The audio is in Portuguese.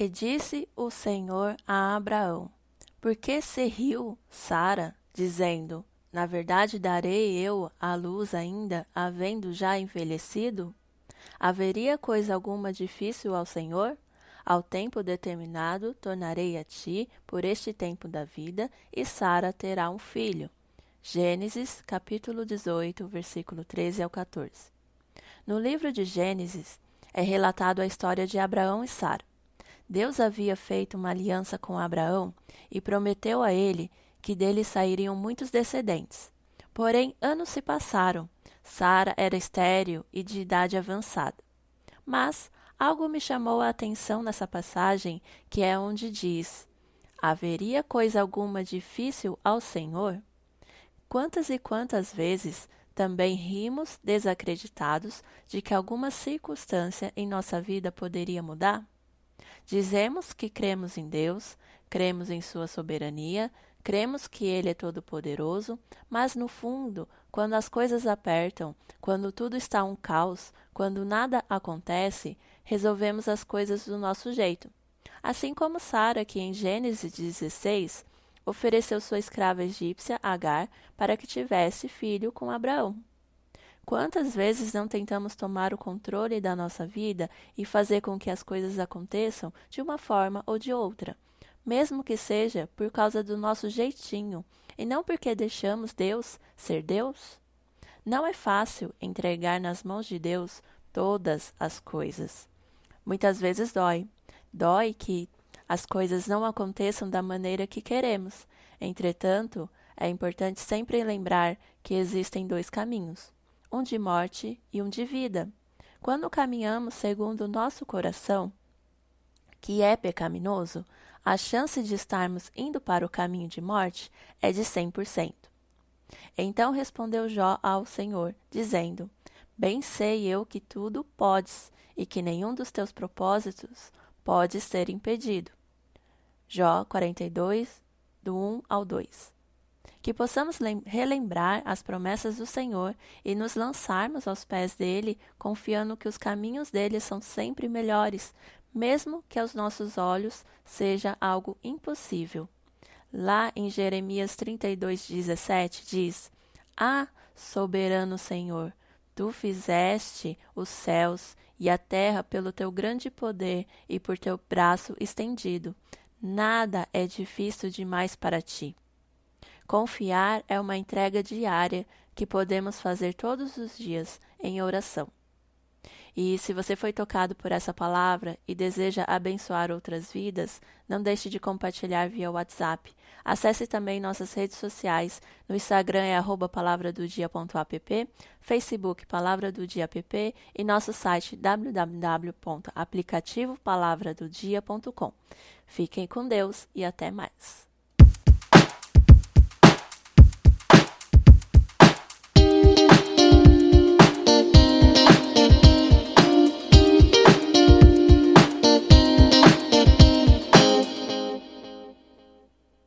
E disse o Senhor a Abraão: Por que se riu Sara, dizendo: Na verdade darei eu a luz ainda, havendo já envelhecido? Haveria coisa alguma difícil ao Senhor? Ao tempo determinado tornarei a ti por este tempo da vida, e Sara terá um filho. Gênesis, capítulo 18, versículo 13 ao 14. No livro de Gênesis é relatado a história de Abraão e Sara. Deus havia feito uma aliança com Abraão e prometeu a ele que dele sairiam muitos descendentes. Porém, anos se passaram. Sara era estéril e de idade avançada. Mas algo me chamou a atenção nessa passagem, que é onde diz: Haveria coisa alguma difícil ao Senhor? Quantas e quantas vezes também rimos desacreditados de que alguma circunstância em nossa vida poderia mudar? Dizemos que cremos em Deus, cremos em Sua soberania, cremos que Ele é todo-poderoso, mas no fundo, quando as coisas apertam, quando tudo está um caos, quando nada acontece, resolvemos as coisas do nosso jeito. Assim como Sara, que em Gênesis 16 ofereceu sua escrava egípcia Agar para que tivesse filho com Abraão. Quantas vezes não tentamos tomar o controle da nossa vida e fazer com que as coisas aconteçam de uma forma ou de outra, mesmo que seja por causa do nosso jeitinho e não porque deixamos Deus ser Deus? Não é fácil entregar nas mãos de Deus todas as coisas. Muitas vezes dói. Dói que as coisas não aconteçam da maneira que queremos. Entretanto, é importante sempre lembrar que existem dois caminhos um de morte e um de vida. Quando caminhamos segundo o nosso coração, que é pecaminoso, a chance de estarmos indo para o caminho de morte é de 100%. Então respondeu Jó ao Senhor, dizendo: Bem sei eu que tudo podes e que nenhum dos teus propósitos pode ser impedido. Jó 42, do 1 ao 2 que possamos relembrar as promessas do Senhor e nos lançarmos aos pés dele, confiando que os caminhos dele são sempre melhores, mesmo que aos nossos olhos seja algo impossível. Lá em Jeremias 32:17 diz: Ah, soberano Senhor, tu fizeste os céus e a terra pelo teu grande poder e por teu braço estendido. Nada é difícil demais para ti. Confiar é uma entrega diária que podemos fazer todos os dias em oração. E se você foi tocado por essa palavra e deseja abençoar outras vidas, não deixe de compartilhar via WhatsApp. Acesse também nossas redes sociais. No Instagram é palavradodia.app, Facebook Palavra do Dia app e nosso site www.aplicativopalavradodia.com. Fiquem com Deus e até mais.